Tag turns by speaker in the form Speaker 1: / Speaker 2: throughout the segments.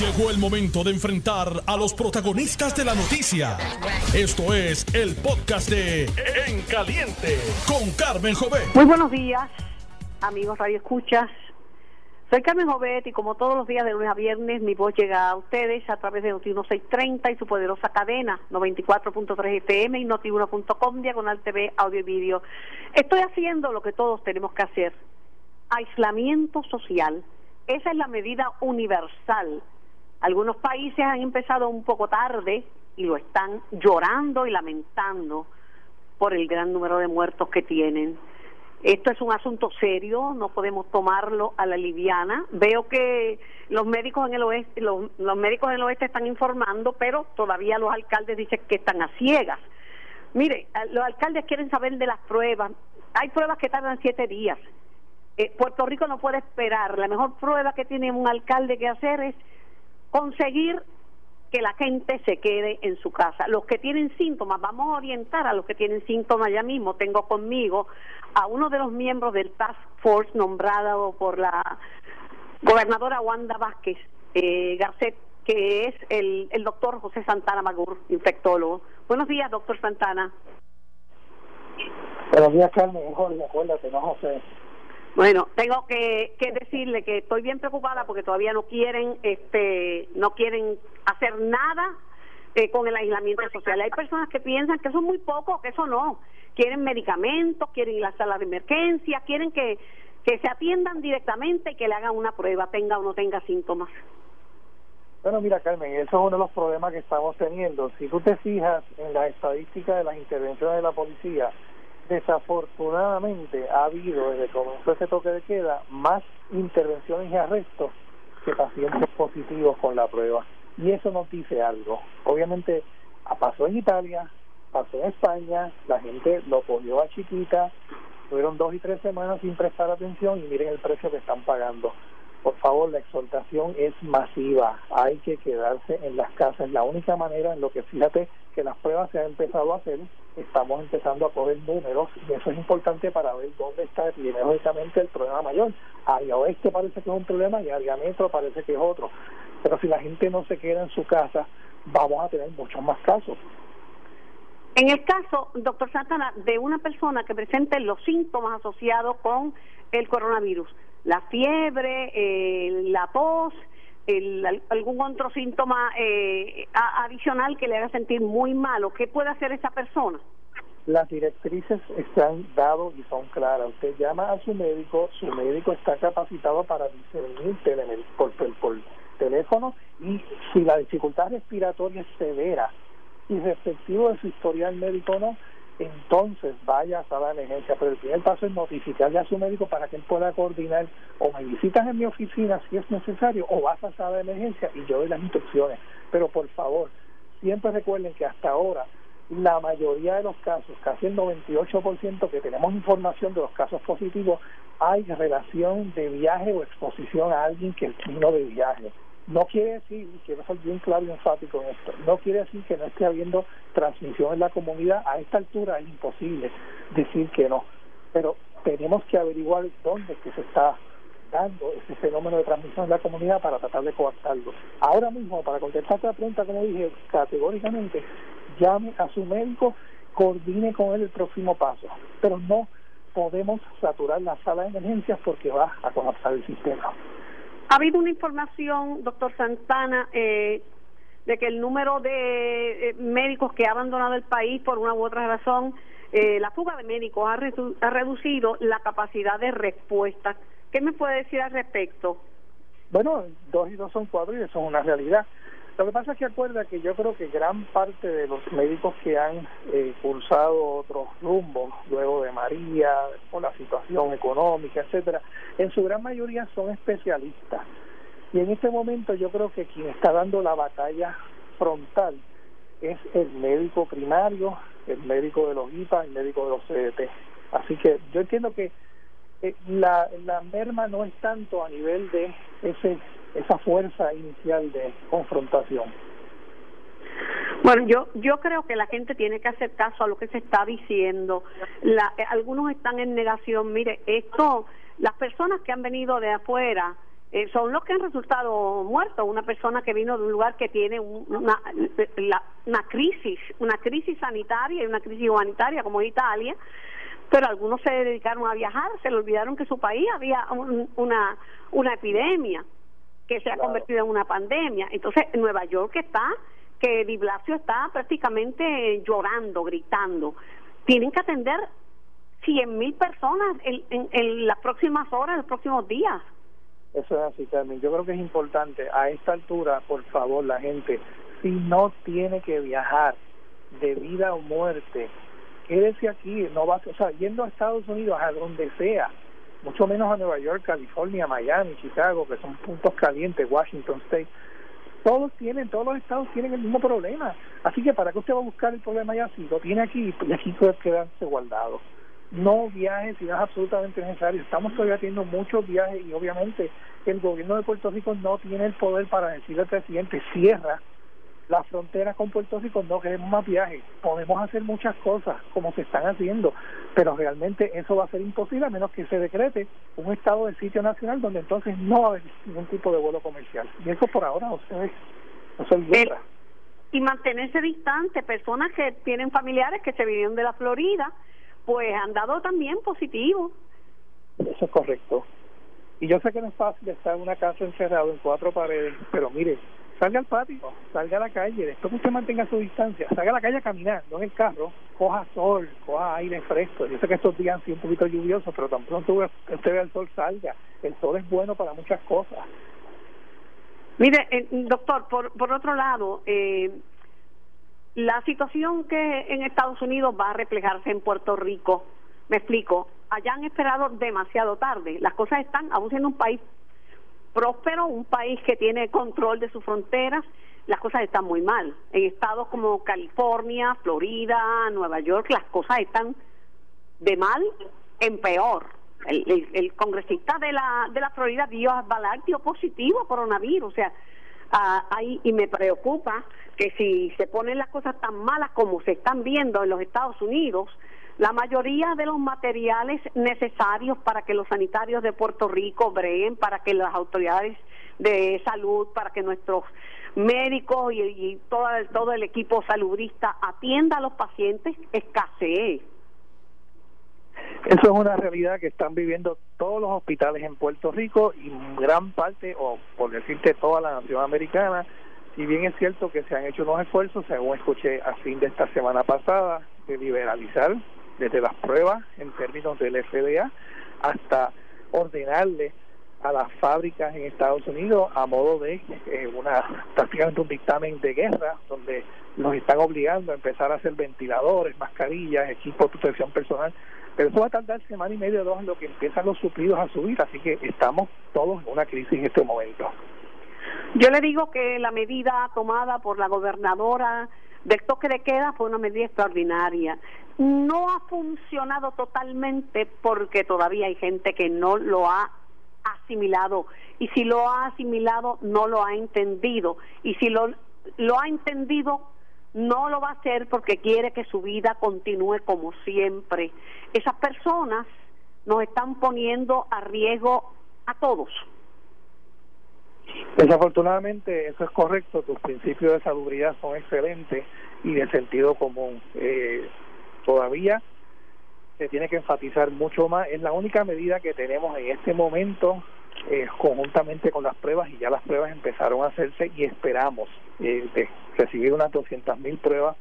Speaker 1: Llegó el momento de enfrentar a los protagonistas de la noticia. Esto es el podcast de En Caliente con Carmen Jovet.
Speaker 2: Muy buenos días, amigos Radio Escuchas. Soy Carmen Jovet y como todos los días de lunes a viernes mi voz llega a ustedes a través de Noti 1630 y su poderosa cadena 94.3 FM y noti1.com diagonal TV audio y vídeo. Estoy haciendo lo que todos tenemos que hacer. Aislamiento social. Esa es la medida universal algunos países han empezado un poco tarde y lo están llorando y lamentando por el gran número de muertos que tienen. Esto es un asunto serio, no podemos tomarlo a la liviana. Veo que los médicos en el oeste, los, médicos en el oeste están informando, pero todavía los alcaldes dicen que están a ciegas. Mire, los alcaldes quieren saber de las pruebas. Hay pruebas que tardan siete días. Eh, Puerto Rico no puede esperar. La mejor prueba que tiene un alcalde que hacer es conseguir que la gente se quede en su casa. Los que tienen síntomas, vamos a orientar a los que tienen síntomas ya mismo. Tengo conmigo a uno de los miembros del Task Force nombrado por la gobernadora Wanda Vázquez eh, Garcet, que es el, el doctor José Santana Magur, infectólogo. Buenos días, doctor Santana.
Speaker 3: Buenos días, Carmen. Jorge, acuérdate, no José.
Speaker 2: Bueno, tengo que, decirle que estoy bien preocupada porque todavía no quieren, este, no quieren hacer nada eh, con el aislamiento social. Hay personas que piensan que eso es muy poco, que eso no. Quieren medicamentos, quieren ir a la sala de emergencia, quieren que, que se atiendan directamente y que le hagan una prueba, tenga o no tenga síntomas.
Speaker 3: Bueno, mira, Carmen, eso es uno de los problemas que estamos teniendo. Si tú te fijas en las estadísticas de las intervenciones de la policía, desafortunadamente ha habido desde que comenzó ese toque de queda más intervenciones y arrestos que pacientes positivos con la prueba. Y eso nos dice algo. Obviamente pasó en Italia, pasó en España, la gente lo cogió a chiquita, tuvieron dos y tres semanas sin prestar atención y miren el precio que están pagando. Por favor, la exhortación es masiva. Hay que quedarse en las casas. La única manera en lo que fíjate que las pruebas se han empezado a hacer, estamos empezando a coger números y eso es importante para ver dónde está epidemiológicamente el problema mayor. Área oeste parece que es un problema y área metro parece que es otro. Pero si la gente no se queda en su casa, vamos a tener muchos más casos.
Speaker 2: En el caso, doctor Santana, de una persona que presente los síntomas asociados con el coronavirus, la fiebre, eh, la tos, algún otro síntoma eh, adicional que le haga sentir muy malo, ¿qué puede hacer esa persona?
Speaker 3: Las directrices están dadas y son claras. Usted llama a su médico, su médico está capacitado para discernir por, por teléfono y si la dificultad respiratoria es severa y respectivo de su historial médico no, entonces vaya a de emergencia. Pero el primer paso es notificarle a su médico para que él pueda coordinar o me visitas en mi oficina si es necesario o vas a sala de emergencia y yo doy las instrucciones. Pero por favor, siempre recuerden que hasta ahora la mayoría de los casos, casi el 98% que tenemos información de los casos positivos, hay relación de viaje o exposición a alguien que vino de viaje. No quiere decir, y quiero ser bien claro y enfático en esto, no quiere decir que no esté habiendo transmisión en la comunidad. A esta altura es imposible decir que no. Pero tenemos que averiguar dónde que se está dando ese fenómeno de transmisión en la comunidad para tratar de coartarlo. Ahora mismo, para contestar la pregunta, como dije, categóricamente, llame a su médico, coordine con él el próximo paso. Pero no podemos saturar la sala de emergencias porque va a colapsar el sistema.
Speaker 2: Ha habido una información, doctor Santana, eh, de que el número de eh, médicos que ha abandonado el país por una u otra razón, eh, la fuga de médicos ha, ha reducido la capacidad de respuesta. ¿Qué me puede decir al respecto?
Speaker 3: Bueno, dos y dos son cuatro y eso es una realidad. Lo que pasa es que acuerda que yo creo que gran parte de los médicos que han eh, pulsado otros rumbos luego de María, por la situación económica, etcétera, en su gran mayoría son especialistas. Y en este momento yo creo que quien está dando la batalla frontal es el médico primario, el médico de los IPA, el médico de los CDT. Así que yo entiendo que eh, la, la merma no es tanto a nivel de ese esa fuerza inicial de confrontación.
Speaker 2: Bueno, yo yo creo que la gente tiene que hacer caso a lo que se está diciendo. La, eh, algunos están en negación. Mire, esto, las personas que han venido de afuera eh, son los que han resultado muertos. Una persona que vino de un lugar que tiene una, una crisis, una crisis sanitaria y una crisis humanitaria como Italia, pero algunos se dedicaron a viajar, se le olvidaron que su país había una, una epidemia que se ha convertido en una pandemia. Entonces, Nueva York está, que Di Blasio está prácticamente llorando, gritando. Tienen que atender cien mil personas en, en, las próximas horas, en los próximos días.
Speaker 3: Eso es así, Carmen. Yo creo que es importante a esta altura, por favor, la gente, si no tiene que viajar de vida o muerte, quédese aquí, no va, o sea, yendo a Estados Unidos, a donde sea, mucho menos a Nueva York, California, Miami, Chicago, que son puntos calientes, Washington State, todos tienen, todos los estados tienen el mismo problema. Así que para qué usted va a buscar el problema allá si lo tiene aquí y aquí puede quedarse guardado. No viajes si no es absolutamente necesario. Estamos todavía teniendo muchos viajes y obviamente el gobierno de Puerto Rico no tiene el poder para decirle al presidente cierra la frontera con Puerto Rico no queremos más viajes. Podemos hacer muchas cosas como se están haciendo, pero realmente eso va a ser imposible a menos que se decrete un estado de sitio nacional donde entonces no va a haber ningún tipo de vuelo comercial. Y eso por ahora no se no se
Speaker 2: Y mantenerse distante, personas que tienen familiares que se vinieron de la Florida, pues han dado también positivo.
Speaker 3: Eso es correcto. Y yo sé que no es fácil estar en una casa encerrado en cuatro paredes, pero mire, salga al patio, salga a la calle, después que usted mantenga su distancia, salga a la calle a caminar, no en el carro, coja sol, coja aire fresco. Yo sé que estos días han sido un poquito lluviosos, pero tan pronto usted ve el sol, salga. El sol es bueno para muchas cosas.
Speaker 2: Mire, eh, doctor, por, por otro lado, eh, la situación que en Estados Unidos va a reflejarse en Puerto Rico, me explico, allá han esperado demasiado tarde. Las cosas están, aún siendo un país próspero, un país que tiene control de sus fronteras, las cosas están muy mal. En estados como California, Florida, Nueva York, las cosas están de mal en peor. El, congresista de la, de la Florida dio a dio positivo a coronavirus, o sea, ahí y me preocupa que si se ponen las cosas tan malas como se están viendo en los Estados Unidos, la mayoría de los materiales necesarios para que los sanitarios de Puerto Rico breen, para que las autoridades de salud, para que nuestros médicos y, todo, todo el equipo saludista atienda a los pacientes, escasee.
Speaker 3: Eso es una realidad que están viviendo todos los hospitales en Puerto Rico y gran parte, o por decirte toda la nación americana, y bien es cierto que se han hecho unos esfuerzos, según escuché a fin de esta semana pasada, de liberalizar desde las pruebas en términos del FDA hasta ordenarle a las fábricas en Estados Unidos a modo de eh, una prácticamente un dictamen de guerra donde los están obligando a empezar a hacer ventiladores, mascarillas, equipos de protección personal, pero eso va a tardar semana y media o dos en lo que empiezan los suplidos a subir, así que estamos todos en una crisis en este momento.
Speaker 2: Yo le digo que la medida tomada por la gobernadora del toque de queda fue una medida extraordinaria. No ha funcionado totalmente porque todavía hay gente que no lo ha asimilado y si lo ha asimilado no lo ha entendido y si lo, lo ha entendido no lo va a hacer porque quiere que su vida continúe como siempre. Esas personas nos están poniendo a riesgo a todos.
Speaker 3: Desafortunadamente eso es correcto, tus principios de salubridad son excelentes y de sentido común. Eh, todavía se tiene que enfatizar mucho más, es la única medida que tenemos en este momento eh, conjuntamente con las pruebas y ya las pruebas empezaron a hacerse y esperamos eh, recibir unas 200 mil pruebas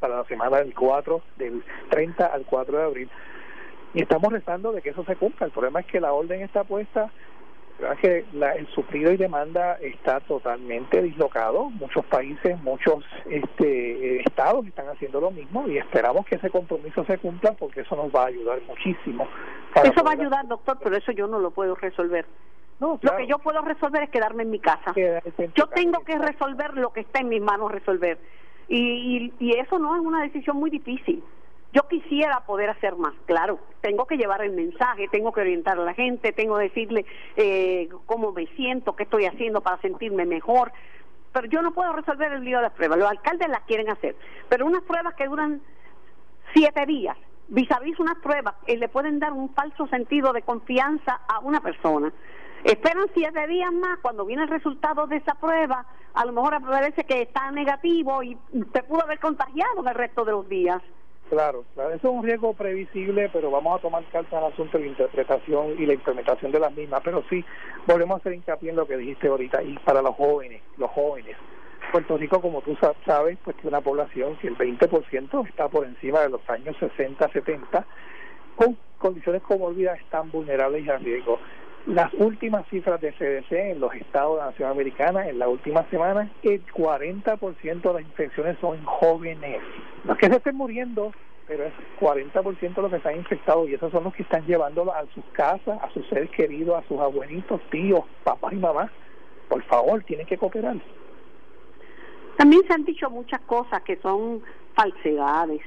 Speaker 3: para la semana del 4, del 30 al 4 de abril. Y estamos rezando de que eso se cumpla. El problema es que la orden está puesta que la, el suplido y demanda está totalmente dislocado. Muchos países, muchos este, estados están haciendo lo mismo y esperamos que ese compromiso se cumpla porque eso nos va a ayudar muchísimo.
Speaker 2: Eso va a ayudar, doctor, pero eso yo no lo puedo resolver. No, Lo que yo puedo resolver es quedarme en mi casa. Yo tengo que resolver lo que está en mis manos resolver. y, y eso no es una decisión muy difícil. Yo quisiera poder hacer más, claro, tengo que llevar el mensaje, tengo que orientar a la gente, tengo que decirle eh, cómo me siento, qué estoy haciendo para sentirme mejor, pero yo no puedo resolver el lío de las pruebas, los alcaldes las quieren hacer, pero unas pruebas que duran siete días, vis a vis unas pruebas, y le pueden dar un falso sentido de confianza a una persona. Esperan siete días más, cuando viene el resultado de esa prueba, a lo mejor parece que está negativo y se pudo haber contagiado el resto de los días.
Speaker 3: Claro, claro, eso es un riesgo previsible, pero vamos a tomar carta en el asunto de la interpretación y la implementación de las mismas. Pero sí, volvemos a hacer hincapié en lo que dijiste ahorita, y para los jóvenes, los jóvenes. Puerto Rico, como tú sabes, pues tiene una población que el 20% está por encima de los años 60, 70, con condiciones comorbidas están vulnerables y a riesgo. Las últimas cifras de CDC en los estados de la Nación Americana en la última semana, el 40% de las infecciones son jóvenes. No es que se estén muriendo, pero es 40% de los que están infectados y esos son los que están llevándolo a sus casas, a sus seres queridos, a sus abuelitos, tíos, papás y mamás. Por favor, tienen que cooperar.
Speaker 2: También se han dicho muchas cosas que son falsedades.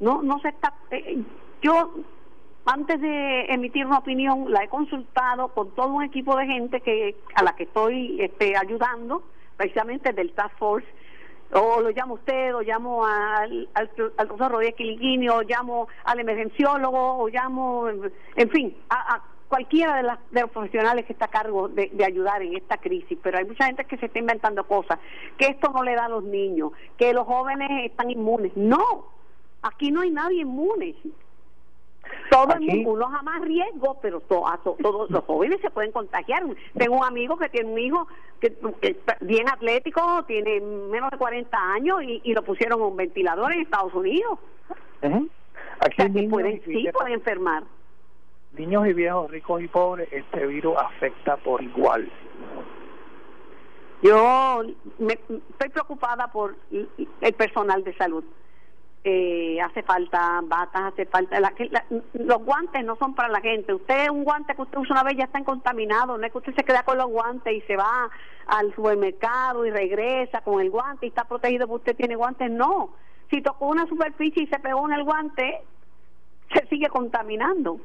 Speaker 2: No, no se está. Eh, yo antes de emitir una opinión, la he consultado con todo un equipo de gente que a la que estoy este, ayudando, precisamente del Task Force, o lo llamo usted, o llamo al, al, doctor Rodríguez Quiliquini, o llamo al emergenciólogo, o llamo, en fin, a, cualquiera de, las, de los profesionales que está a cargo de, de, ayudar en esta crisis, pero hay mucha gente que se está inventando cosas, que esto no le da a los niños, que los jóvenes están inmunes. No, aquí no hay nadie inmune. Todo el mundo, uno jamás riesgo, pero todos los jóvenes se pueden contagiar. Tengo un amigo que tiene un hijo que, bien atlético, tiene menos de 40 años y, lo pusieron un ventilador en Estados Unidos.
Speaker 3: Aquí
Speaker 2: pueden, sí pueden enfermar.
Speaker 3: Niños y viejos, ricos y pobres, este virus afecta por igual.
Speaker 2: Yo me, estoy preocupada por el personal de salud eh, hace falta batas, hace falta... los guantes no son para la gente. Usted, un guante que usted usa una vez ya está contaminado. No es que usted se queda con los guantes y se va al supermercado y regresa con el guante y está protegido porque usted tiene guantes. No. Si tocó una superficie y se pegó en el guante, se sigue contaminando.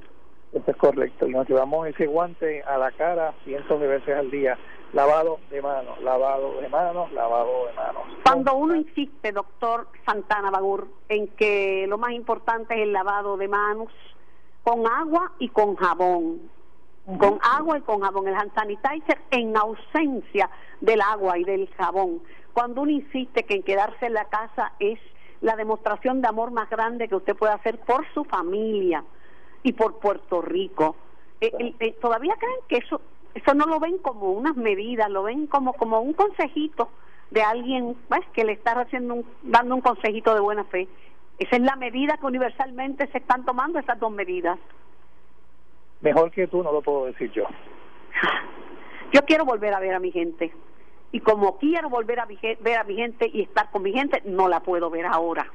Speaker 3: Eso es correcto. Y nos llevamos ese guante a la cara cientos de veces al día lavado de manos, lavado de manos, lavado de manos.
Speaker 2: Cuando uno insiste, doctor Santana Bagur, en que lo más importante es el lavado de manos con agua y con jabón, con agua y con jabón, el hand sanitizer en ausencia del agua y del jabón. Cuando uno insiste que en quedarse en la casa es la demostración de amor más grande que usted puede hacer por su familia y por Puerto Rico. Eh, eh, ¿Todavía creen que eso eso no lo ven como unas medidas, lo ven como como un consejito de alguien pues, que le está haciendo dando un consejito de buena fe. Esa es la medida que universalmente se están tomando esas dos medidas.
Speaker 3: Mejor que tú no lo puedo decir yo.
Speaker 2: Yo quiero volver a ver a mi gente. Y como quiero volver a ver a mi gente y estar con mi gente, no la puedo ver ahora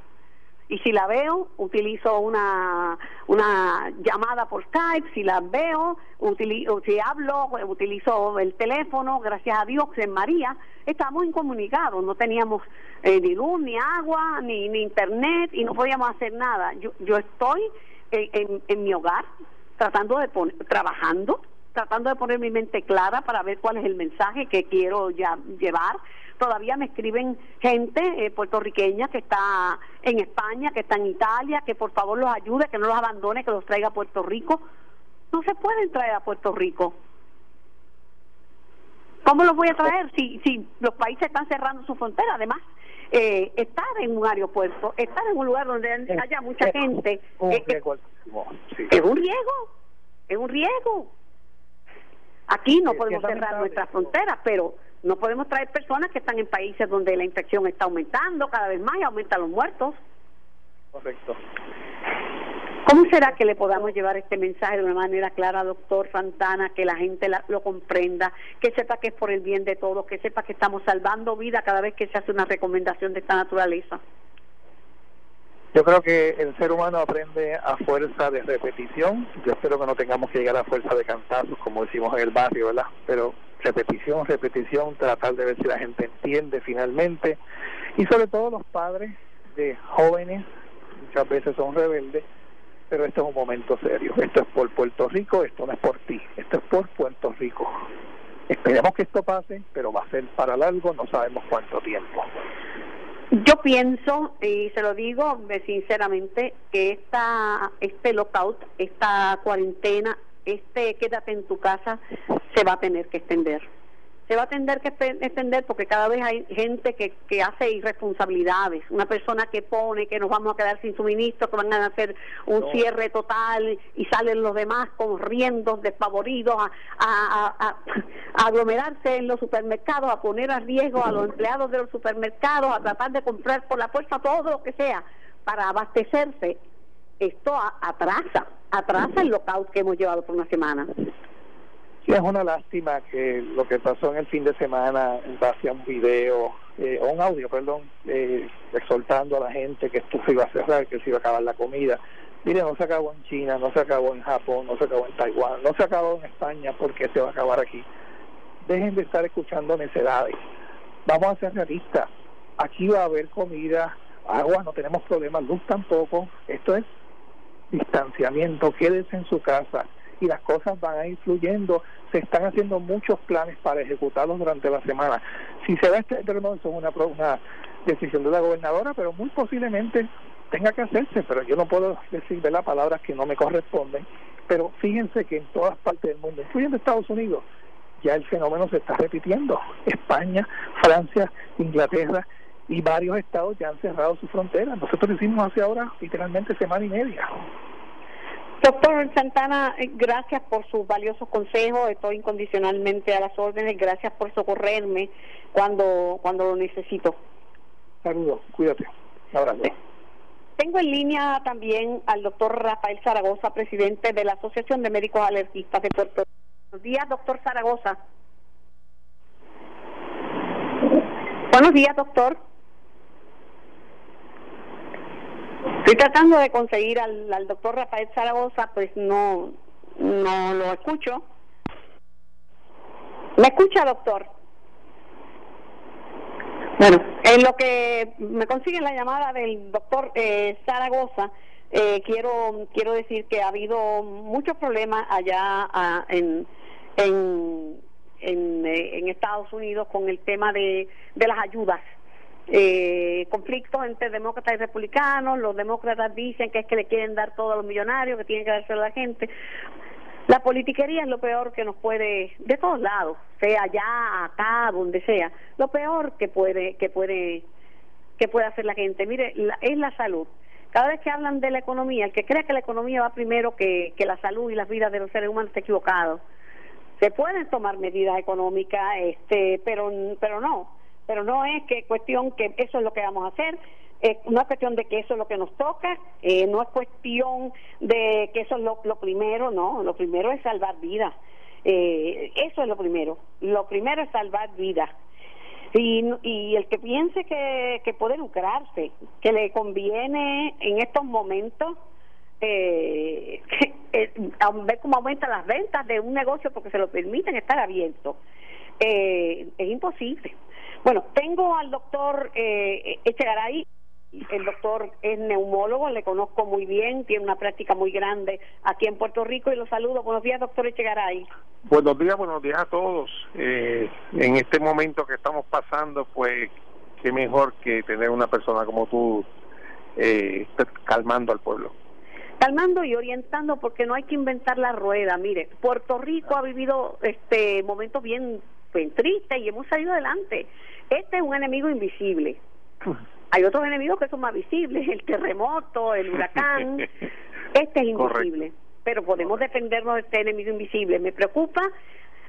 Speaker 2: y si la veo utilizo una una llamada por Skype. Si la veo utilizo, si hablo utilizo el teléfono gracias a Dios en María estamos incomunicados. No teníamos eh, ni luz ni agua ni, ni internet y no podíamos hacer nada. Yo yo estoy en, mi hogar tratando de poner, trabajando tratando de poner mi mente clara para ver cuál es el mensaje que quiero ya llevar Todavía me escriben gente eh, puertorriqueña que está en España, que está en Italia, que por favor los ayude, que no los abandone, que los traiga a Puerto Rico. No se pueden traer a Puerto Rico. ¿Cómo los voy a traer si, si los países están cerrando su frontera? Además, eh, estar en un aeropuerto, estar en un lugar donde haya mucha gente, eh, es un riesgo, es un riesgo. Aquí no podemos cerrar nuestras fronteras, pero no podemos traer personas que están en países donde la infección está aumentando cada vez más y aumentan los muertos.
Speaker 3: Correcto.
Speaker 2: ¿Cómo será que le podamos llevar este mensaje de una manera clara, doctor Santana, que la gente lo comprenda, que sepa que es por el bien de todos, que sepa que estamos salvando vida cada vez que se hace una recomendación de esta naturaleza?
Speaker 3: Yo creo que el ser humano aprende a fuerza de repetición. Yo espero que no tengamos que llegar a fuerza de cantazos, como decimos en el barrio, ¿verdad? Pero repetición, repetición, tratar de ver si la gente entiende finalmente. Y sobre todo los padres de jóvenes, muchas veces son rebeldes, pero esto es un momento serio. Esto es por Puerto Rico, esto no es por ti, esto es por Puerto Rico. Esperemos que esto pase, pero va a ser para largo, no sabemos cuánto tiempo.
Speaker 2: Yo pienso, y se lo digo sinceramente, que esta, este lockout, esta cuarentena este quédate en tu casa se va a tener que extender se va a tener que extender porque cada vez hay gente que, que hace irresponsabilidades. Una persona que pone que nos vamos a quedar sin suministro, que van a hacer un cierre total y salen los demás corriendo, despavoridos, a, a, a, aglomerarse en los supermercados, a poner a riesgo a los empleados de los supermercados, a tratar de comprar por la fuerza todo lo que sea para abastecerse. Esto atrasa, atrasa el lockout que hemos llevado por una semana.
Speaker 3: Sí, es una lástima que lo que pasó en el fin de semana en base a un video, eh, o un audio, perdón, eh, exhortando a la gente que esto se iba a cerrar, que se iba a acabar la comida. Mire, no se acabó en China, no se acabó en Japón, no se acabó en Taiwán, no se acabó en España, porque se va a acabar aquí? Dejen de estar escuchando necedades. Vamos a ser realistas. Aquí va a haber comida, agua, no tenemos problemas, luz tampoco. Esto es distanciamiento, quédese en su casa y las cosas van a ir fluyendo. Se están haciendo muchos planes para ejecutarlos durante la semana. Si se da este terremoto, es una, una decisión de la gobernadora, pero muy posiblemente tenga que hacerse, pero yo no puedo decir las palabras que no me corresponden. Pero fíjense que en todas partes del mundo, incluyendo Estados Unidos, ya el fenómeno se está repitiendo. España, Francia, Inglaterra y varios estados ya han cerrado sus fronteras. Nosotros hicimos hace ahora literalmente semana y media.
Speaker 2: Doctor Santana, eh, gracias por sus valiosos consejos. Estoy incondicionalmente a las órdenes. Gracias por socorrerme cuando, cuando lo necesito.
Speaker 3: Saludos, cuídate. Un abrazo.
Speaker 2: Tengo en línea también al doctor Rafael Zaragoza, presidente de la Asociación de Médicos Alergistas de Puerto Rico. Buenos días, doctor Zaragoza. Buenos días, doctor. Estoy tratando de conseguir al, doctor Rafael Zaragoza, pues no, no lo escucho. ¿Me escucha, doctor? Bueno, en lo que me consiguen la llamada del doctor eh, Zaragoza, eh, quiero quiero decir que ha habido muchos problemas allá en, en, en, eh, en Estados Unidos con el tema de, de las ayudas eh, conflictos entre demócratas y republicanos. Los demócratas dicen que es que le quieren dar todo a los millonarios, que tienen que dárselo a la gente. La politiquería es lo peor que nos puede, de todos lados, sea allá, acá, donde sea, lo peor que puede, que puede, que puede hacer la gente. Mire, es la salud. Cada vez que hablan de la economía, el que crea que la economía va primero que, que la salud y las vidas de los seres humanos está equivocado. Se pueden tomar medidas económicas, este, pero, pero no pero no es que cuestión que eso es lo que vamos a hacer, eh, no es cuestión de que eso es lo que nos toca, eh, no es cuestión de que eso es lo, primero, no, lo primero es salvar vidas, eh, eso es lo primero, lo primero es salvar vidas. Y, y el que piense que, que puede lucrarse, que le conviene en estos momentos, eh, ver cómo aumentan las ventas de un negocio porque se lo permiten estar abierto, es imposible. Bueno, tengo al doctor eh, Echegaray. El doctor es neumólogo, le conozco muy bien, tiene una práctica muy grande aquí en Puerto Rico y lo saludo. Buenos días, doctor Echegaray.
Speaker 4: Buenos días, buenos días a todos. Eh, en este momento que estamos pasando, pues qué mejor que tener una persona como tú eh, calmando al pueblo
Speaker 2: calmando y orientando porque no hay que inventar la rueda. Mire, Puerto Rico ha vivido este momentos bien, bien tristes y hemos salido adelante. Este es un enemigo invisible. Hay otros enemigos que son más visibles, el terremoto, el huracán. Este es invisible, pero podemos defendernos de este enemigo invisible. Me preocupa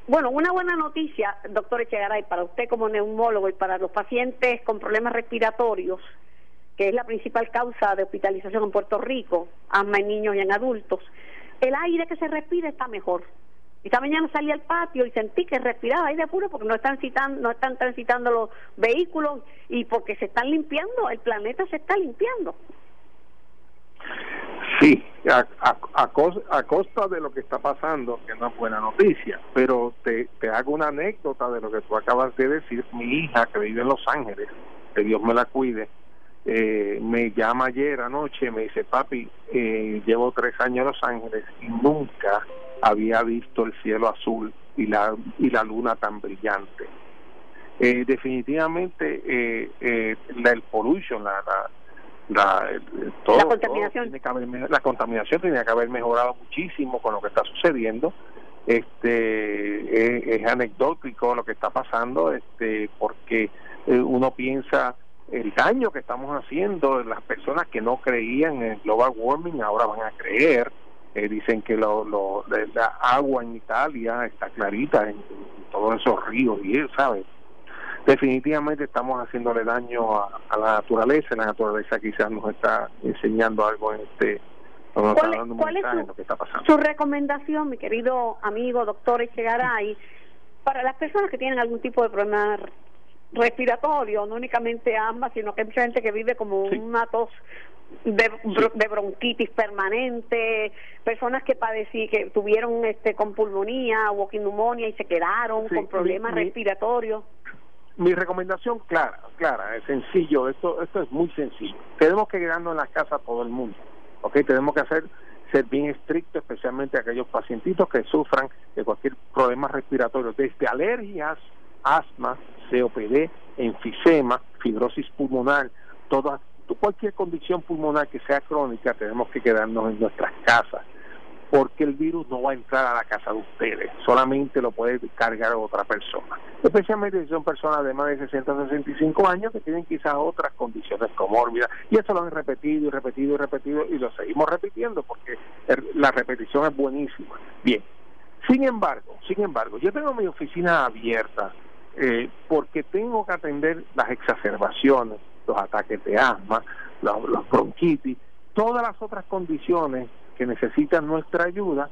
Speaker 2: bueno, una buena noticia, doctor Echegaray, para usted como neumólogo y para los pacientes con problemas respiratorios, que es la principal causa de hospitalización en Puerto Rico, asma en niños y en adultos, el aire que se respira está mejor. Esta mañana salí al patio y sentí que respiraba aire puro porque no están, citando, no están transitando los vehículos y porque se están limpiando, el planeta se está limpiando.
Speaker 4: Sí, a, a, costa de lo que está pasando, que no es buena noticia, pero te, hago una anécdota de lo que tú acabas de decir. Mi hija, que vive en Los Ángeles, que Dios me la cuide, eh, me llama ayer anoche, me dice, papi, eh, llevo tres años en Los Ángeles y nunca había visto el cielo azul y la, y la luna tan brillante. Eh, definitivamente eh, eh, la, el pollution, la, la, todo, la contaminación. la contaminación tiene que haber mejorado muchísimo con lo que está sucediendo. Este es, anecdótico lo que está pasando este porque eh, uno piensa el daño que estamos haciendo las personas que no creían en el global warming ahora van a creer eh, dicen que lo, lo, la agua en Italia está clarita en, todos esos ríos y él sabe definitivamente estamos haciéndole daño a, la naturaleza la naturaleza quizás nos está enseñando algo en este
Speaker 2: ¿Cuál, es su, su, recomendación, mi querido amigo doctor Echegaray, para las personas que tienen algún tipo de problema respiratorio, no únicamente ambas, sino que hay mucha gente que vive como una tos de, de, bronquitis permanente, personas que padecí, que tuvieron este con pulmonía o neumonía y se quedaron con problemas respiratorios.
Speaker 4: Mi recomendación clara, clara, es sencillo, esto esto es muy sencillo. Tenemos que quedarnos en la casa todo el mundo. ¿ok? Tenemos que hacer ser bien estrictos, especialmente aquellos pacientitos que sufran de cualquier problema respiratorio, desde alergias, asma, COPD, enfisema, fibrosis pulmonar, toda, cualquier condición pulmonar que sea crónica, tenemos que quedarnos en nuestras casas porque el virus no va a entrar a la casa de ustedes, solamente lo puede cargar otra persona. Especialmente si son personas de más de 60 o 65 años que tienen quizás otras condiciones comórbidas. Y eso lo han repetido y repetido y repetido y lo seguimos repitiendo porque la repetición es buenísima. Bien, sin embargo, sin embargo, yo tengo mi oficina abierta eh, porque tengo que atender las exacerbaciones, los ataques de asma, los, bronquitis, todas las otras condiciones que necesitan nuestra ayuda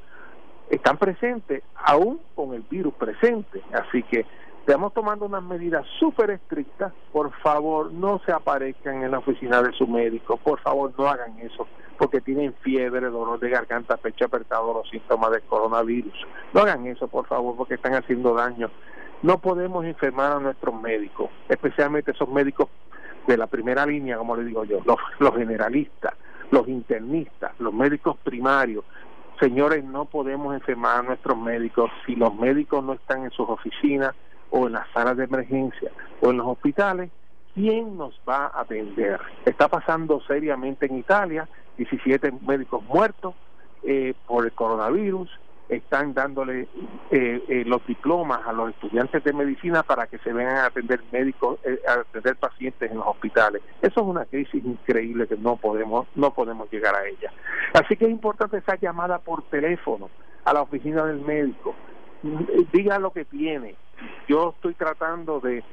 Speaker 4: están presentes aún con el virus presente. Así que estamos tomando unas medidas súper estrictas. Por favor, no se aparezcan en la oficina de su médico. Por favor, no hagan eso porque tienen fiebre, dolor de garganta, pecho apretado, los síntomas del coronavirus. No hagan eso, por favor, porque están haciendo daño. No podemos enfermar a nuestros médicos, especialmente esos médicos de la primera línea, como le digo yo, los, los generalistas los internistas, los médicos primarios. Señores, no podemos enfermar a nuestros médicos si los médicos no están en sus oficinas o en las salas de emergencia o en los hospitales. ¿Quién nos va a atender? Está pasando seriamente en Italia, 17 médicos muertos eh, por el coronavirus, están dándole eh, eh, los diplomas a los estudiantes de medicina para que se vengan a atender médicos, eh, a atender pacientes en los hospitales. Eso es una crisis increíble que no podemos no podemos llegar a ella. Así que es importante esa llamada por teléfono a la oficina del médico. Diga lo que tiene. Yo estoy tratando de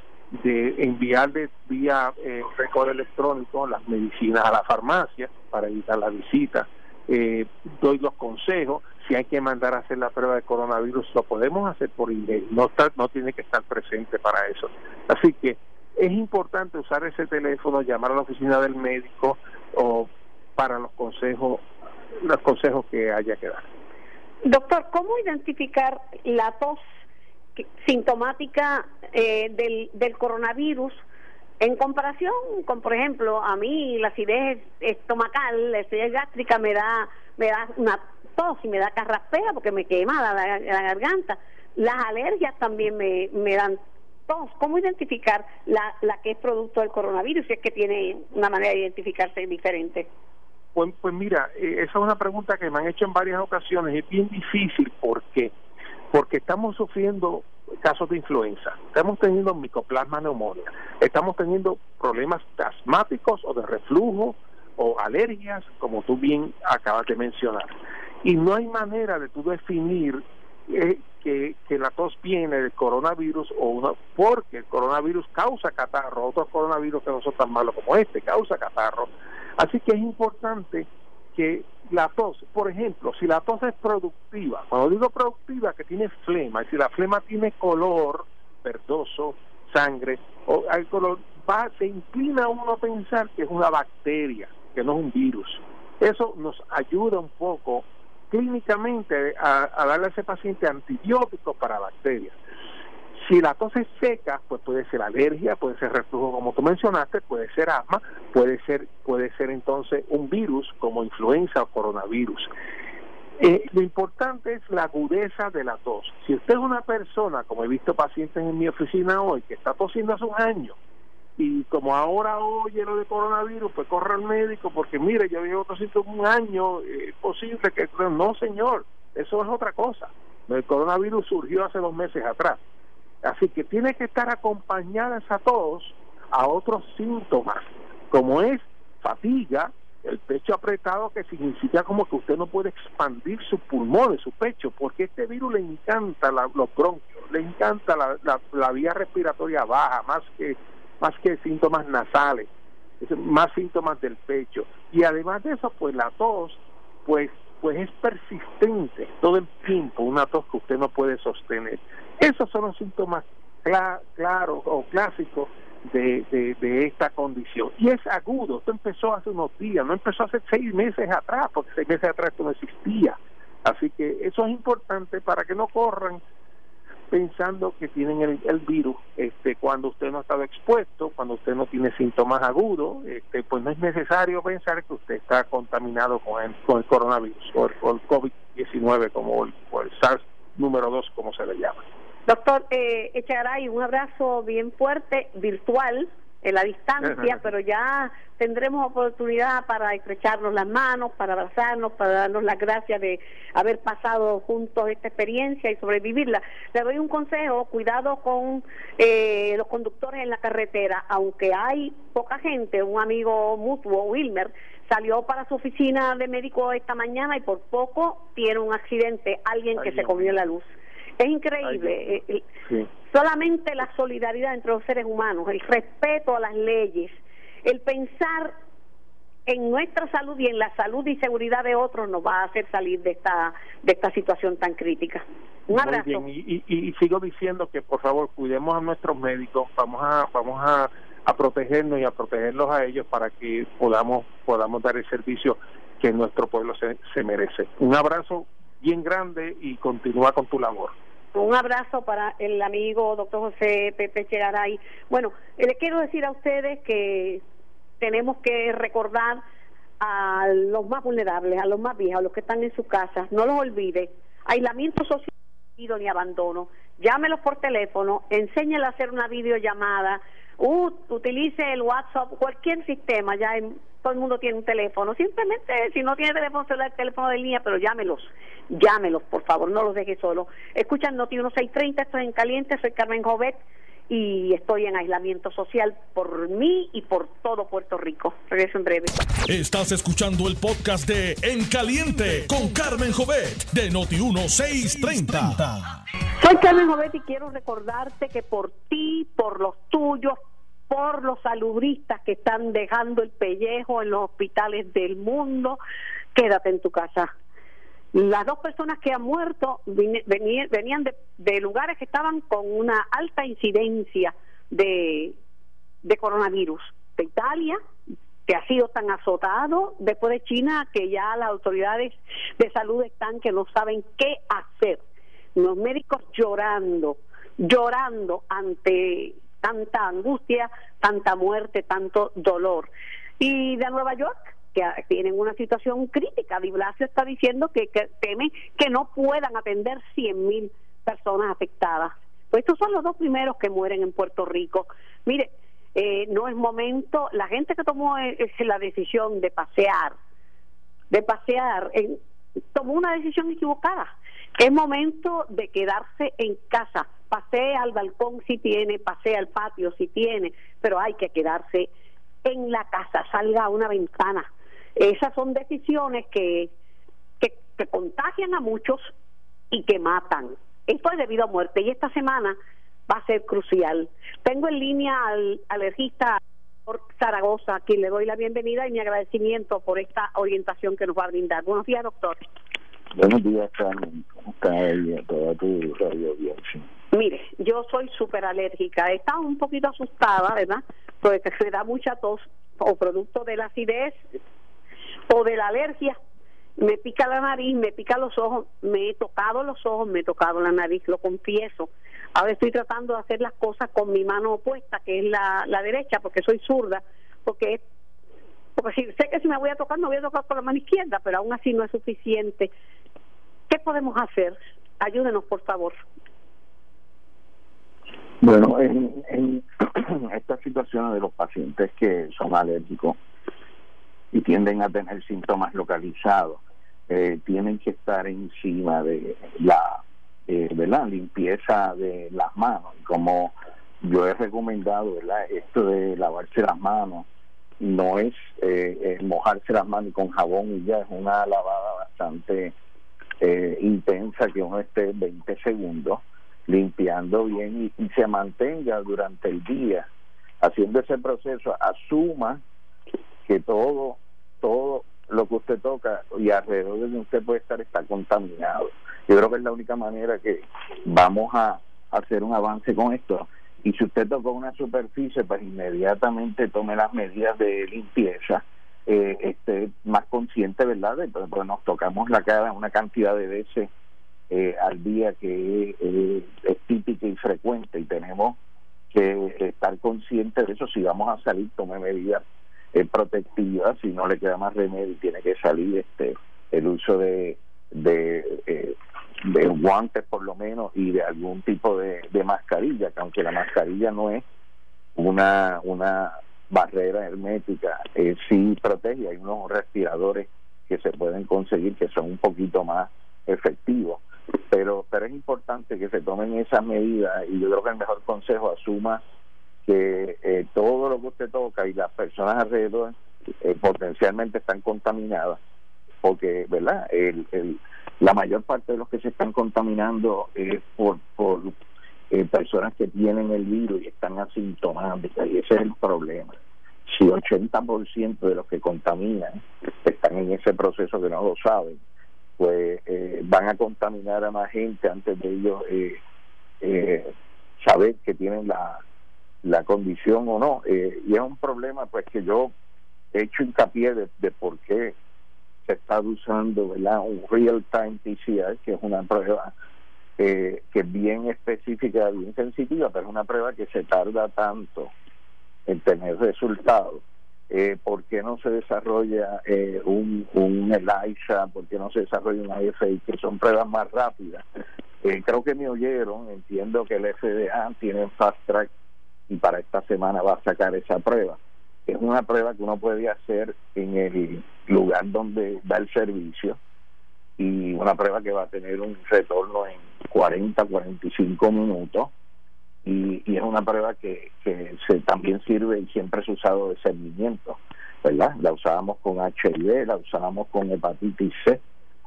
Speaker 4: de enviarle vía eh, récord electrónico las medicinas a la farmacia para evitar la visita. Eh, doy los consejos si hay que mandar a hacer la prueba de coronavirus, lo podemos hacer por email, no, no tiene que estar presente para eso. Así que es importante usar ese teléfono, llamar a la oficina del médico o para los consejos, los consejos que haya que dar.
Speaker 2: Doctor, ¿cómo identificar la tos sintomática eh, del, del coronavirus en comparación con, por ejemplo, a mí la acidez estomacal, la acidez gástrica me da me da una tos y me da carraspea porque me quema la, garganta. Las alergias también me, me dan tos. ¿Cómo identificar la, la que es producto del coronavirus si es que tiene una manera de identificarse diferente?
Speaker 4: Pues, pues mira, eh, esa es una pregunta que me han hecho en varias ocasiones. Es bien difícil porque porque estamos sufriendo casos de influenza, estamos teniendo micoplasma neumonía, estamos teniendo problemas asmáticos o de reflujo o alergias, como tú bien acabas de mencionar. Y no hay manera de tú definir eh, que, que, la tos viene del coronavirus o una, porque el coronavirus causa catarro, otros coronavirus que no son tan malos como este, causa catarro. Así que es importante que la tos, por ejemplo, si la tos es productiva, cuando digo productiva, que tiene flema, y si la flema tiene color verdoso, sangre, o el color, va, se inclina uno a pensar que es una bacteria, que no es un virus. Eso nos ayuda un poco clínicamente a, darle a ese paciente antibióticos para bacterias. Si la tos es seca, pues puede ser alergia, puede ser reflujo como tú mencionaste, puede ser asma, puede ser, puede ser entonces un virus como influenza o coronavirus. Eh, lo importante es la agudeza de la tos. Si usted es una persona, como he visto pacientes en mi oficina hoy, que está tosiendo hace un año, y como ahora oye lo de coronavirus, pues corre al médico porque mire, yo llevo otro un año, es posible que... No, señor, eso es otra cosa. El coronavirus surgió hace dos meses atrás. Así que tiene que estar acompañadas a todos a otros síntomas, como es fatiga, el pecho apretado, que significa como que usted no puede expandir su pulmón, su pecho, porque este virus le encanta los bronquios, le encanta la, la, vía respiratoria baja, más que, más que síntomas nasales, más síntomas del pecho. Y además de eso, pues la tos, pues, pues es persistente todo el tiempo, una tos que usted no puede sostener. Esos son los síntomas claros o clásicos de, de, esta condición. Y es agudo, esto empezó hace unos días, no empezó hace seis meses atrás, porque seis meses atrás esto no existía. Así que eso es importante para que no corran pensando que tienen el, el, virus este cuando usted no ha estado expuesto cuando usted no tiene síntomas agudos este pues no es necesario pensar que usted está contaminado con el, con el coronavirus o el, el COVID-19 como el, o el SARS número 2 como se le llama.
Speaker 2: Doctor eh, Echaray, un abrazo bien fuerte, virtual, en la distancia, pero ya tendremos oportunidad para estrecharnos las manos, para abrazarnos, para darnos las gracias de haber pasado juntos esta experiencia y sobrevivirla. Le doy un consejo, cuidado con eh, los conductores en la carretera, aunque hay poca gente, un amigo mutuo, Wilmer, salió para su oficina de médico esta mañana y por poco tiene un accidente, alguien que se comió la luz. Es increíble. Eh, solamente la solidaridad entre los seres humanos, el respeto a las leyes, el pensar en nuestra salud y en la salud y seguridad de otros nos va a hacer salir de esta de esta situación tan crítica. Un abrazo.
Speaker 4: Y, sigo diciendo que por favor cuidemos a nuestros médicos, vamos a vamos a, a protegernos y a protegerlos a ellos para que podamos podamos dar el servicio que nuestro pueblo se, se merece. Un abrazo bien grande y continúa con tu labor.
Speaker 2: Un abrazo para el amigo doctor José Pepe Chegaray. Bueno, eh, le quiero decir a ustedes que tenemos que recordar a los más vulnerables, a los más viejos, a los que están en su casa. No los olvide. Aislamiento social ni abandono. Llámelos por teléfono, enséñele a hacer una videollamada, uh, utilice el WhatsApp, cualquier sistema, ya en, todo el mundo tiene un teléfono. Simplemente, si no tiene teléfono celular, teléfono de línea, pero llámelos, llámelos, por favor, no los deje solos. Escuchan Noti 1630, estoy en caliente, soy Carmen Jovet y estoy en aislamiento social por mí y por todo Puerto Rico. Regreso en breve.
Speaker 1: Estás escuchando el podcast de En Caliente con Carmen Jovet de Noti 1630.
Speaker 2: Soy Carmen Jovet y quiero recordarte que por ti, por los tuyos, por los saludistas que están dejando el pellejo en los hospitales del mundo, quédate en tu casa. Las dos personas que han muerto venían de, lugares que estaban con una alta incidencia de, de coronavirus. De Italia, que ha sido tan azotado, después de China, que ya las autoridades de salud están que no saben qué hacer. Los médicos llorando, llorando ante tanta angustia, tanta muerte, tanto dolor. Y de Nueva York, que tienen una situación crítica. Di Blasio está diciendo que, teme que no puedan atender 100 mil personas afectadas. Pues estos son los dos primeros que mueren en Puerto Rico. Mire, eh, no es momento, la gente que tomó eh, la decisión de pasear, de pasear, tomó una decisión equivocada. Es momento de quedarse en casa. Pasee al balcón si tiene, pasee al patio si tiene, pero hay que quedarse en la casa, salga a una ventana. Esas son decisiones que, que, contagian a muchos y que matan. Esto es debido a muerte y esta semana va a ser crucial. Tengo en línea al alergista Zaragoza, a quien le doy la bienvenida y mi agradecimiento por esta orientación que nos va a brindar. Buenos días, doctor.
Speaker 5: Buenos días, Carmen. ¿Cómo está toda tu radio
Speaker 2: Mire, yo soy súper alérgica. He estado un poquito asustada, ¿verdad? Porque me da mucha tos o producto de la acidez o de la alergia. Me pica la nariz, me pica los ojos, me he tocado los ojos, me he tocado la nariz, lo confieso. Ahora estoy tratando de hacer las cosas con mi mano opuesta, que es la, la derecha, porque soy zurda, porque porque si, sé que si me voy a tocar, me voy a tocar con la mano izquierda, pero aún así no es suficiente. ¿Qué podemos hacer? Ayúdenos, por favor.
Speaker 5: Bueno, en, en estas situaciones de los pacientes que son alérgicos y tienden a tener síntomas localizados, eh, tienen que estar encima de la eh, ¿verdad? limpieza de las manos. Como yo he recomendado, ¿verdad? esto de lavarse las manos no es eh, mojarse las manos con jabón y ya es una lavada bastante eh, intensa que uno esté 20 segundos limpiando bien y, se mantenga durante el día. Haciendo ese proceso asuma que todo todo lo que usted toca y alrededor de usted puede estar está contaminado. Yo creo que es la única manera que vamos a hacer un avance con esto. Y si usted tocó una superficie pues inmediatamente tome las medidas de limpieza eh, esté más consciente verdad de, pues, nos tocamos la cara una cantidad de veces eh, al día que eh, es típica y frecuente y tenemos que estar conscientes de eso. Si vamos a salir, tome medidas eh, protectivas, si no le queda más remedio, tiene que salir este el uso de, de, de guantes por lo menos y de algún tipo de, de mascarilla, que aunque la mascarilla no es una, una barrera hermética, eh, sí protege. Hay unos respiradores que se pueden conseguir que son un poquito más efectivos pero pero es importante que se tomen esas medidas y yo creo que el mejor consejo asuma que eh, todo lo que usted toca y las personas alrededor eh, potencialmente están contaminadas porque verdad el, el, la mayor parte de los que se están contaminando es por por eh, personas que tienen el virus y están asintomáticas y ese es el problema. Si 80% de los que contaminan están en ese proceso que no lo saben pues eh, van a contaminar a más gente antes de ellos eh, eh, saber que tienen la, la condición o no. y es un problema pues que yo he hecho hincapié de, por qué se está usando ¿verdad? un real time PCR, que es una prueba que es bien específica, bien sensitiva, pero es una prueba que se tarda tanto en tener resultados eh, ¿por qué no se desarrolla eh, un, un ELISA? ¿Por qué no se desarrolla una FI? Que son pruebas más rápidas. Eh, creo que me oyeron, entiendo que el FDA tiene fast track y para esta semana va a sacar esa prueba. Es una prueba que uno puede hacer en el lugar donde da el servicio y una prueba que va a tener un retorno en 40, 45 minutos y, y es una prueba que, que se también sirve y siempre ha usado de cernimiento, ¿verdad? La usábamos con HIV, la usábamos con hepatitis C,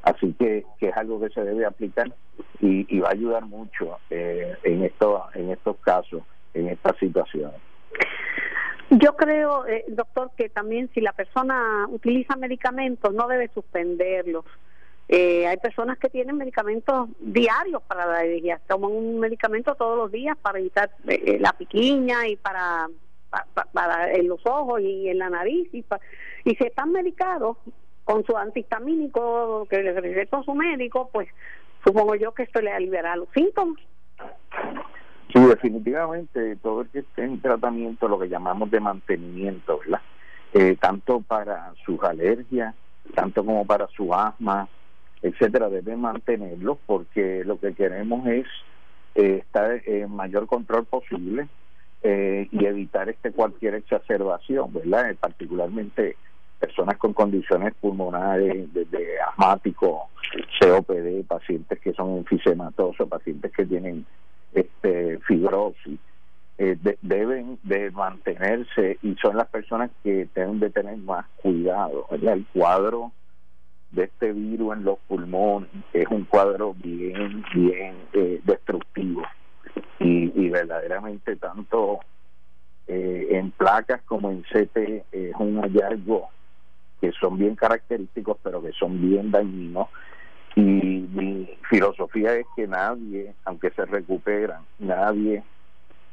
Speaker 5: así que, que es algo que se debe aplicar y, y va a ayudar mucho eh, en, esto, en estos casos, en estas situaciones.
Speaker 2: Yo creo, eh, doctor, que también si la persona utiliza medicamentos no debe suspenderlos eh, hay personas que tienen medicamentos diarios para la alergia, toman un medicamento todos los días para evitar eh, eh, la piquiña y para, para, en los ojos y en la nariz y, y si están medicados con su antihistamínico que les recetó su médico, pues supongo yo que esto le aliviará los síntomas.
Speaker 5: Sí, definitivamente todo el que esté en tratamiento, lo que llamamos de mantenimiento, ¿verdad? tanto para sus alergias, tanto como para su asma, etcétera, debe mantenerlo porque lo que queremos es eh, estar en mayor control posible eh, y evitar este cualquier exacerbación, ¿verdad? Eh, particularmente personas con condiciones pulmonares, desde asmáticos, COPD, pacientes que son enfisematosos, pacientes que tienen este fibrosis, deben de mantenerse y son las personas que deben de tener más cuidado, ¿verdad? El cuadro de este virus en los pulmones es un cuadro bien, bien eh, destructivo. Y, y, verdaderamente tanto eh, en placas como en CT es un hallazgo que son bien característicos pero que son bien dañinos. Y mi filosofía es que nadie, aunque se recuperan, nadie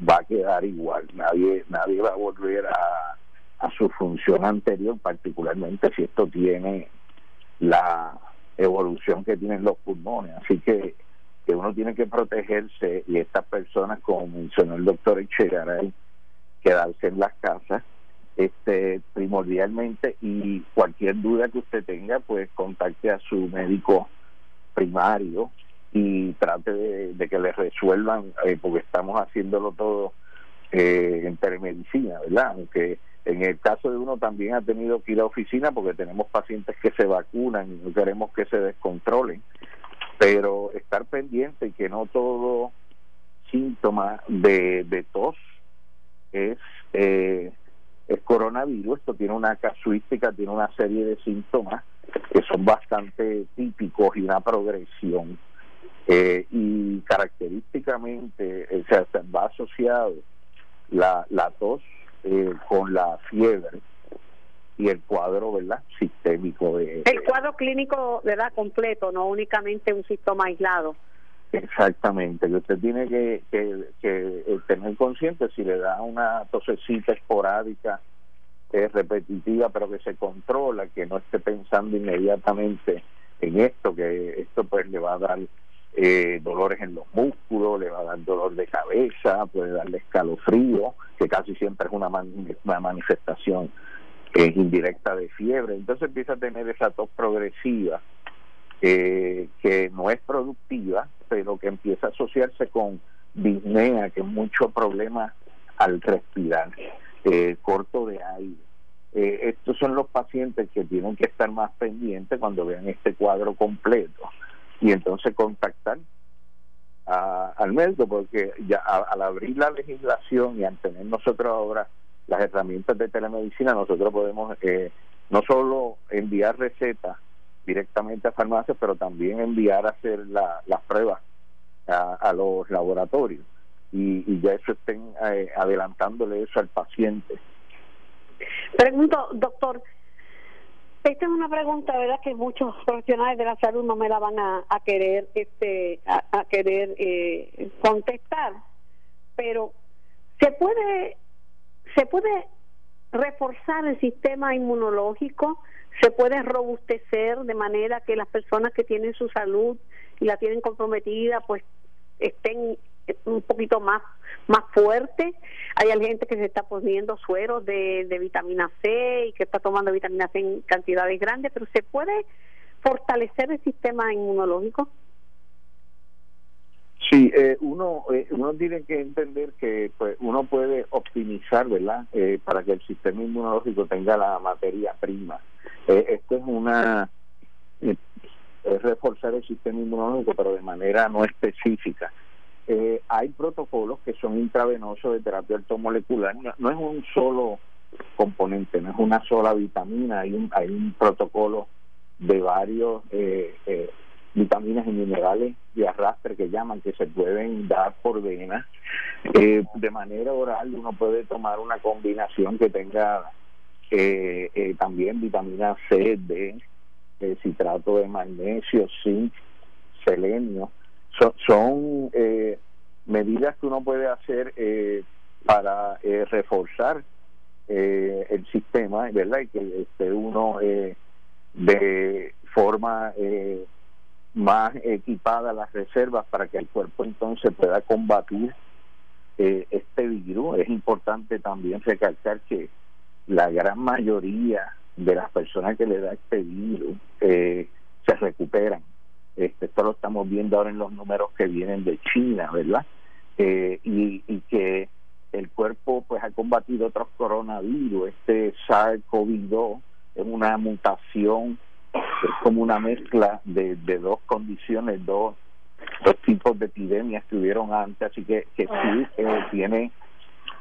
Speaker 5: va a quedar igual, nadie, nadie va a volver a, a su función anterior, particularmente si esto tiene la evolución que tienen los pulmones. Así que, que uno tiene que protegerse y estas personas, como mencionó el doctor Echegaray, quedarse en las casas este primordialmente y cualquier duda que usted tenga pues contacte a su médico primario y trate de, que le resuelvan, eh, porque estamos haciéndolo todo eh, en telemedicina, ¿verdad? Aunque en el caso de uno también ha tenido que ir a oficina porque tenemos pacientes que se vacunan y no queremos que se descontrolen, pero estar pendiente que no todo síntoma de, de tos es, eh, es coronavirus, esto tiene una casuística, tiene una serie de síntomas que son bastante típicos y una progresión. Eh, y característicamente eh, se va asociado la, la tos eh, con la fiebre y el cuadro verdad sistémico de
Speaker 2: el cuadro clínico verdad completo no únicamente un síntoma aislado.
Speaker 5: Exactamente. Que usted tiene que, que, que tener consciente si le da una tosecita esporádica es repetitiva pero que se controla que no esté pensando inmediatamente en esto que esto pues le va a dar eh, dolores en los músculos, le va a dar dolor de cabeza, puede darle escalofrío, que casi siempre es una, manifestación eh, indirecta de fiebre. Entonces empieza a tener esa tos progresiva eh, que no es productiva, pero que empieza a asociarse con disnea, que es mucho problema al respirar, eh, corto de aire. estos son los pacientes que tienen que estar más pendientes cuando vean este cuadro completo y entonces contactar al médico porque ya al abrir la legislación y al tener nosotros ahora las herramientas de telemedicina nosotros podemos eh, no solo enviar recetas directamente a farmacias pero también enviar a hacer las pruebas a, los laboratorios. Y, ya eso estén eh, adelantándole eso al paciente.
Speaker 2: Pregunto doctor esta es una pregunta, ¿verdad? Que muchos profesionales de la salud no me la van a, querer, este, a, querer eh, contestar. Pero se puede, se puede reforzar el sistema inmunológico, se puede robustecer de manera que las personas que tienen su salud y la tienen comprometida, pues estén un poquito más más fuerte. Hay gente que se está poniendo sueros de, de vitamina C y que está tomando vitamina C en cantidades grandes, pero se puede fortalecer el sistema inmunológico.
Speaker 5: Sí, eh, uno eh, uno tiene que entender que pues uno puede optimizar, ¿verdad? Eh, para que el sistema inmunológico tenga la materia prima. esto es una es reforzar el sistema inmunológico, pero de manera no específica. Eh, hay protocolos que son intravenosos de terapia ortomolecular, no, es un solo componente, no es una sola vitamina, hay un, hay un protocolo de varios eh, eh, vitaminas y minerales de arrastre que llaman, que se pueden dar por vena. de manera oral uno puede tomar una combinación que tenga también vitamina C, D, citrato de magnesio, zinc, selenio son, eh, medidas que uno puede hacer eh, para eh, reforzar el sistema, ¿verdad? Y que esté uno de forma más equipada las reservas para que el cuerpo entonces pueda combatir este virus. Es importante también recalcar que la gran mayoría de las personas que le da este virus se recuperan este, esto lo estamos viendo ahora en los números que vienen de China, ¿verdad? Eh, y, y que el cuerpo pues ha combatido otros coronavirus. Este SARS-CoV-2 es una mutación, es como una mezcla de, dos condiciones, dos, dos tipos de epidemias que hubieron antes, así que, que sí eh, tiene,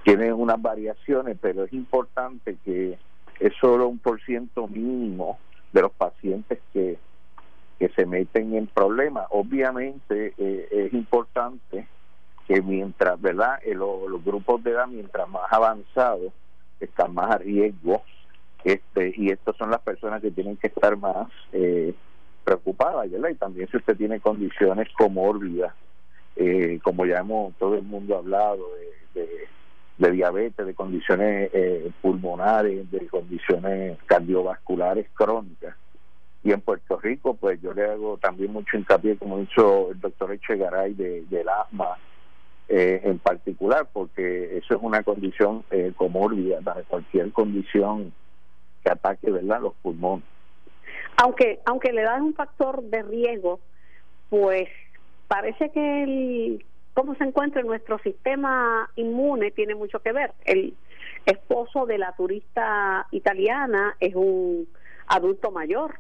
Speaker 5: tiene unas variaciones, pero es importante que es solo un por ciento mínimo de los pacientes que que se meten en problemas. Obviamente eh, es importante que mientras, ¿verdad? Eh, los grupos de edad, mientras más avanzados, están más a riesgo. Este, y estas son las personas que tienen que estar más eh, preocupadas. Y también si usted tiene condiciones comórbidas, eh, como ya hemos todo el mundo hablado, de, de, diabetes, de condiciones pulmonares, de condiciones cardiovasculares crónicas, y en Puerto Rico pues yo le hago también mucho hincapié como hizo el doctor Echegaray de, del asma eh, en particular porque eso es una condición eh, comórbida para cualquier condición que ataque verdad los pulmones.
Speaker 2: Aunque aunque le da un factor de riesgo pues parece que el cómo se encuentra nuestro sistema inmune tiene mucho que ver. El esposo de la turista italiana es un adulto mayor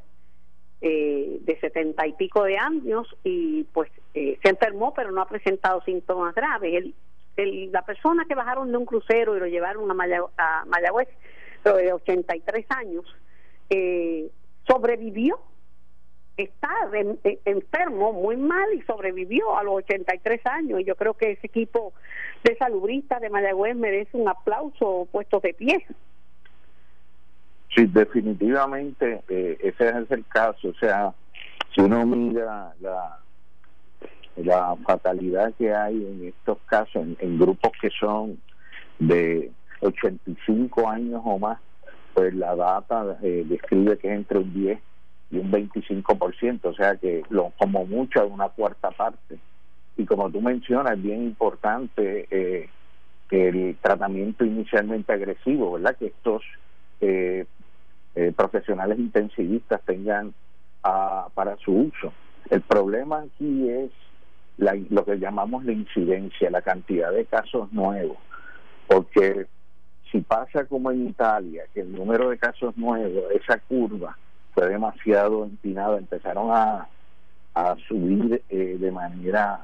Speaker 2: eh, de setenta y pico de años y pues eh, se enfermó pero no ha presentado síntomas graves. El, la persona que bajaron de un crucero y lo llevaron a, a Mayagüez, pero de 83 años, eh, sobrevivió está enfermo muy mal y sobrevivió a los 83 años y yo creo que ese equipo de salubristas de Mayagüez merece un aplauso puesto de pie.
Speaker 5: Sí, definitivamente eh, ese es el caso, o sea, si uno mira la la fatalidad que hay en estos casos, en, grupos que son de 85 años o más, pues la data eh, describe que es entre un 10 y un 25%, o sea que lo, como mucho una cuarta parte. Y como tú mencionas, es bien importante eh, el tratamiento inicialmente agresivo, ¿verdad? Que estos eh, eh, profesionales intensivistas tengan ah, para su uso. El problema aquí es la, lo que llamamos la incidencia, la cantidad de casos nuevos, porque si pasa como en Italia, que el número de casos nuevos, esa curva, fue demasiado empinado, empezaron a, a subir eh, de manera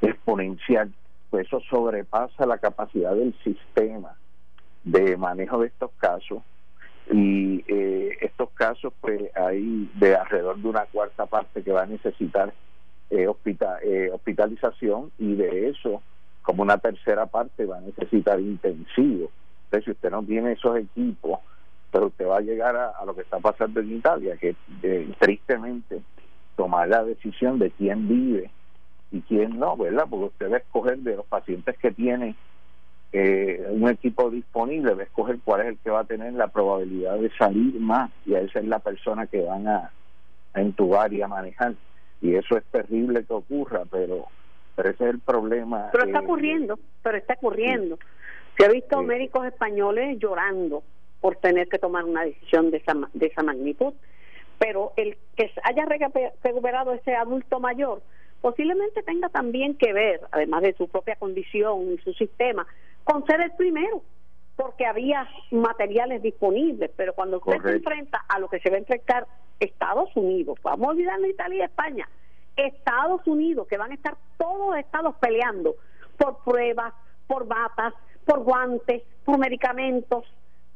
Speaker 5: exponencial, pues eso sobrepasa la capacidad del sistema de manejo de estos casos y eh, estos casos pues hay de alrededor de una cuarta parte que va a necesitar eh, hospitalización y de eso como una tercera parte va a necesitar intensivo. Entonces si usted no tiene esos equipos pero usted va a llegar a, lo que está pasando en Italia, que eh, tristemente tomar la decisión de quién vive y quién no, ¿verdad? Porque usted va a escoger de los pacientes que tiene eh, un equipo disponible, va a escoger cuál es el que va a tener la probabilidad de salir más y a esa es la persona que van a, a entubar y a manejar. Y eso es terrible que ocurra, pero, pero ese es el problema.
Speaker 2: Pero está eh, ocurriendo, pero está ocurriendo. Se ha visto médicos españoles llorando por tener que tomar una decisión de esa, de esa magnitud. Pero el que haya recuperado ese adulto mayor posiblemente tenga también que ver, además de su propia condición y su sistema, con ser el primero, porque había materiales disponibles, pero cuando usted se enfrenta a lo que se va a enfrentar Estados Unidos, vamos a olvidarnos Italia y España, Estados Unidos, que van a estar todos estados peleando por pruebas, por batas, por guantes, por medicamentos,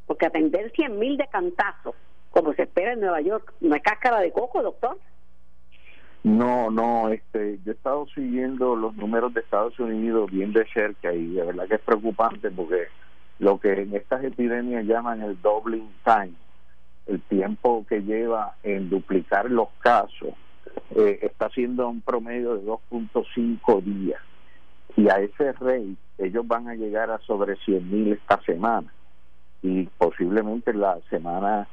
Speaker 2: porque atender 100 mil de cantazo, como se espera en Nueva York, no es cáscara de coco, doctor.
Speaker 5: No, no, este, yo he estado siguiendo los números de Estados Unidos bien de cerca y de verdad que es preocupante porque lo que en estas epidemias llaman el doubling time, el tiempo que lleva en duplicar los casos, eh, está siendo un promedio de 2.5 días. Y a ese rey ellos van a llegar a sobre 100 mil esta semana y posiblemente la semana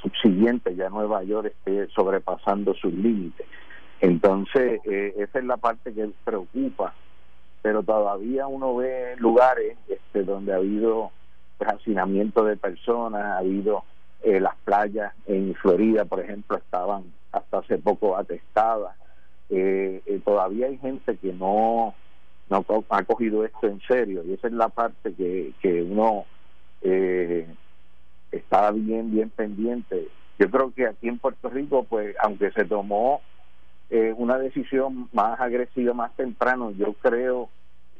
Speaker 5: subsiguiente ya Nueva York esté sobrepasando sus límites. Entonces, eh, esa es la parte que preocupa, pero todavía uno ve lugares este, donde ha habido hacinamiento de personas, ha habido eh, las playas en Florida, por ejemplo, estaban hasta hace poco atestadas. Eh, todavía hay gente que no, no ha cogido esto en serio y esa es la parte que, que uno eh, estaba bien, bien pendiente. Yo creo que aquí en Puerto Rico, pues, aunque se tomó eh, una decisión más agresiva más temprano, yo creo,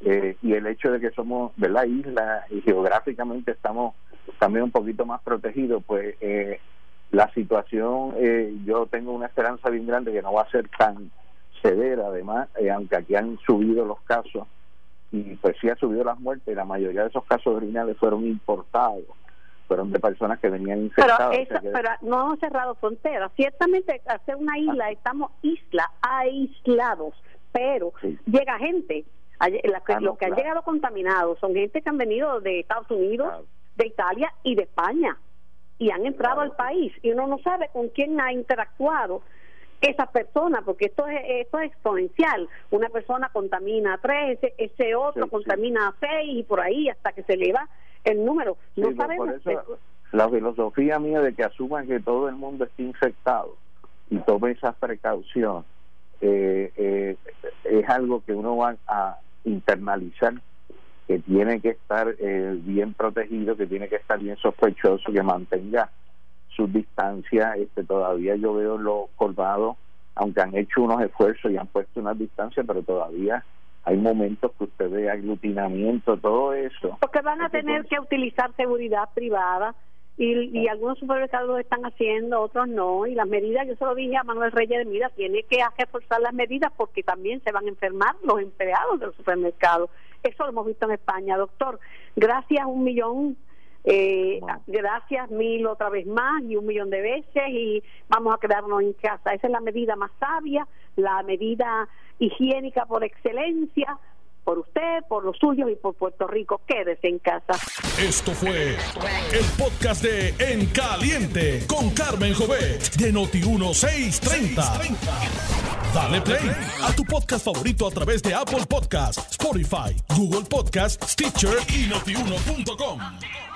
Speaker 5: eh, y el hecho de que somos de la isla y geográficamente estamos también un poquito más protegidos, pues eh, la situación, eh, yo tengo una esperanza bien grande que no va a ser tan severa, además, aunque aquí han subido los casos y pues sí ha subido las muertes. La mayoría de esos casos originales fueron importados, fueron de personas que venían infectadas.
Speaker 2: Pero, no hemos cerrado fronteras. Ciertamente, hacer una isla, estamos isla, aislados, pero llega gente. Ah, los que han llegado contaminados son gente que han venido de Estados Unidos, de Italia y de España y han entrado al país y uno no sabe con quién ha interactuado esa persona, porque esto es, esto es exponencial. Una persona contamina a tres, ese, otro contamina a seis y por ahí hasta que se eleva el número. No sabemos.
Speaker 5: la filosofía mía de que asuman que todo el mundo esté infectado y tome esas precauciones eh, eh, es algo que uno va a internalizar que tiene que estar eh, bien protegido, que tiene que estar bien sospechoso, que mantenga su distancia. Este, todavía yo veo los colvados, aunque han hecho unos esfuerzos y han puesto unas distancias, pero todavía hay momentos que usted ve aglutinamiento, todo eso.
Speaker 2: Porque van a tener que utilizar seguridad privada y, y algunos supermercados lo están haciendo, otros no. Y las medidas, yo se lo dije a Manuel Reyes de Mira, tiene que reforzar las medidas porque también se van a enfermar los empleados del supermercado. Eso lo hemos visto en España, doctor. Gracias un millón. Eh, Gracias mil otra vez más y un millón de veces y vamos a quedarnos en casa. Esa es la medida más sabia, la medida higiénica por excelencia por usted, por los suyos y por Puerto Rico. Quédese en casa.
Speaker 1: Esto fue el podcast de En Caliente con Carmen Jovet de Noti1630. Dale play a tu podcast favorito a través de Apple Podcasts, Spotify, Google Podcasts, Stitcher y notiuno.com.